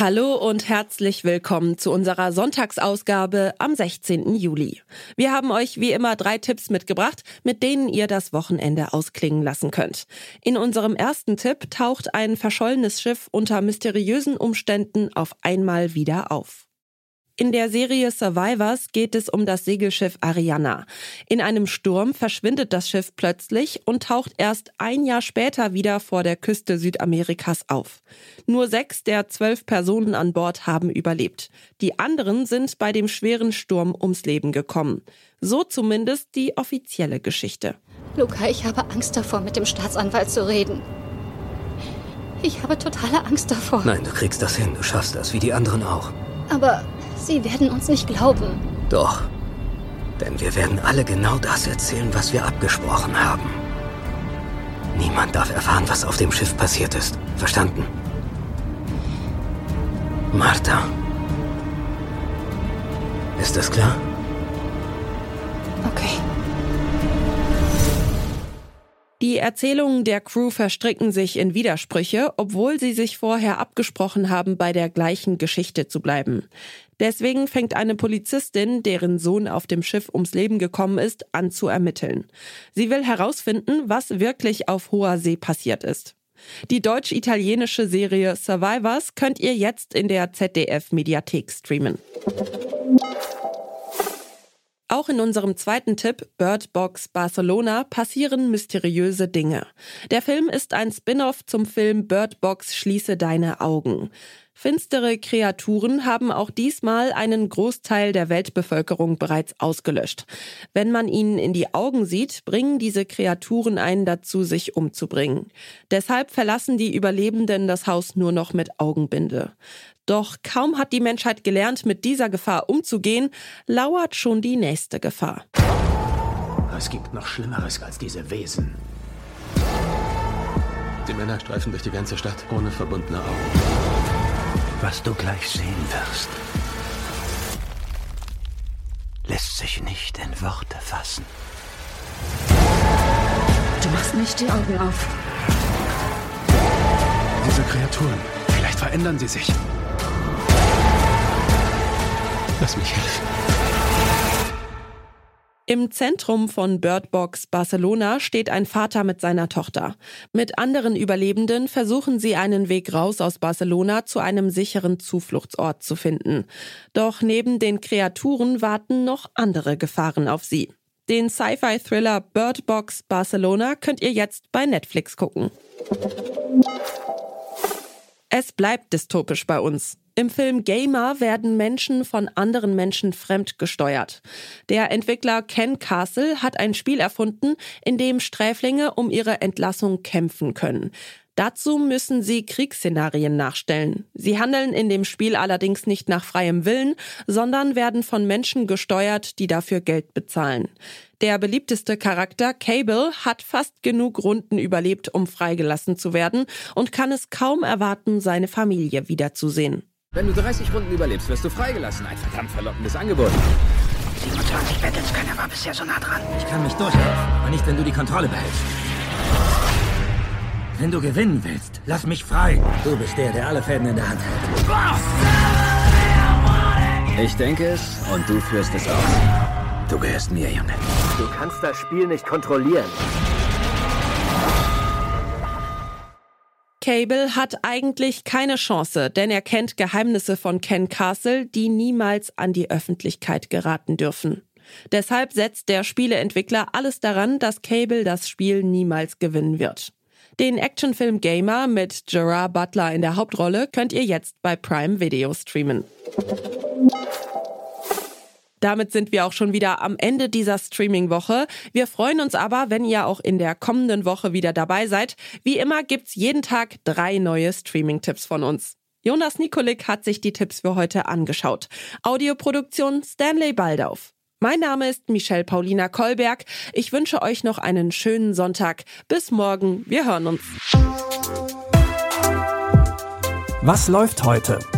Hallo und herzlich willkommen zu unserer Sonntagsausgabe am 16. Juli. Wir haben euch wie immer drei Tipps mitgebracht, mit denen ihr das Wochenende ausklingen lassen könnt. In unserem ersten Tipp taucht ein verschollenes Schiff unter mysteriösen Umständen auf einmal wieder auf. In der Serie Survivors geht es um das Segelschiff Ariana. In einem Sturm verschwindet das Schiff plötzlich und taucht erst ein Jahr später wieder vor der Küste Südamerikas auf. Nur sechs der zwölf Personen an Bord haben überlebt. Die anderen sind bei dem schweren Sturm ums Leben gekommen. So zumindest die offizielle Geschichte. Luca, ich habe Angst davor, mit dem Staatsanwalt zu reden. Ich habe totale Angst davor. Nein, du kriegst das hin. Du schaffst das, wie die anderen auch. Aber Sie werden uns nicht glauben. Doch. Denn wir werden alle genau das erzählen, was wir abgesprochen haben. Niemand darf erfahren, was auf dem Schiff passiert ist. Verstanden? Martha. Ist das klar? Okay. Die Erzählungen der Crew verstricken sich in Widersprüche, obwohl sie sich vorher abgesprochen haben, bei der gleichen Geschichte zu bleiben. Deswegen fängt eine Polizistin, deren Sohn auf dem Schiff ums Leben gekommen ist, an zu ermitteln. Sie will herausfinden, was wirklich auf hoher See passiert ist. Die deutsch-italienische Serie Survivors könnt ihr jetzt in der ZDF-Mediathek streamen. Auch in unserem zweiten Tipp Bird Box Barcelona passieren mysteriöse Dinge. Der Film ist ein Spin-off zum Film Bird Box Schließe deine Augen. Finstere Kreaturen haben auch diesmal einen Großteil der Weltbevölkerung bereits ausgelöscht. Wenn man ihnen in die Augen sieht, bringen diese Kreaturen einen dazu, sich umzubringen. Deshalb verlassen die Überlebenden das Haus nur noch mit Augenbinde. Doch kaum hat die Menschheit gelernt, mit dieser Gefahr umzugehen, lauert schon die nächste Gefahr. Es gibt noch Schlimmeres als diese Wesen. Die Männer streifen durch die ganze Stadt ohne verbundene Augen. Was du gleich sehen wirst, lässt sich nicht in Worte fassen. Du machst nicht die Augen auf. Diese Kreaturen, vielleicht verändern sie sich. Lass mich helfen. Im Zentrum von Birdbox Barcelona steht ein Vater mit seiner Tochter. Mit anderen Überlebenden versuchen sie einen Weg raus aus Barcelona zu einem sicheren Zufluchtsort zu finden. Doch neben den Kreaturen warten noch andere Gefahren auf sie. Den Sci-Fi-Thriller Birdbox Barcelona könnt ihr jetzt bei Netflix gucken. Es bleibt dystopisch bei uns. Im Film Gamer werden Menschen von anderen Menschen fremdgesteuert. Der Entwickler Ken Castle hat ein Spiel erfunden, in dem Sträflinge um ihre Entlassung kämpfen können. Dazu müssen sie Kriegsszenarien nachstellen. Sie handeln in dem Spiel allerdings nicht nach freiem Willen, sondern werden von Menschen gesteuert, die dafür Geld bezahlen. Der beliebteste Charakter, Cable, hat fast genug Runden überlebt, um freigelassen zu werden und kann es kaum erwarten, seine Familie wiederzusehen. Wenn du 30 Runden überlebst, wirst du freigelassen. Ein verdammt verlockendes Angebot. 27 Battles, keiner war bisher so nah dran. Ich kann mich durchhelfen, aber nicht, wenn du die Kontrolle behältst. Wenn du gewinnen willst, lass mich frei. Du bist der, der alle Fäden in der Hand hält. Ich denke es und du führst es aus. Du gehörst mir, Junge. Du kannst das Spiel nicht kontrollieren. Cable hat eigentlich keine Chance, denn er kennt Geheimnisse von Ken Castle, die niemals an die Öffentlichkeit geraten dürfen. Deshalb setzt der Spieleentwickler alles daran, dass Cable das Spiel niemals gewinnen wird. Den Actionfilm Gamer mit Gerard Butler in der Hauptrolle könnt ihr jetzt bei Prime Video streamen. Damit sind wir auch schon wieder am Ende dieser Streaming-Woche. Wir freuen uns aber, wenn ihr auch in der kommenden Woche wieder dabei seid. Wie immer gibt's jeden Tag drei neue Streaming-Tipps von uns. Jonas Nikolik hat sich die Tipps für heute angeschaut. Audioproduktion Stanley Baldauf. Mein Name ist Michelle Paulina Kolberg. Ich wünsche euch noch einen schönen Sonntag. Bis morgen. Wir hören uns. Was läuft heute?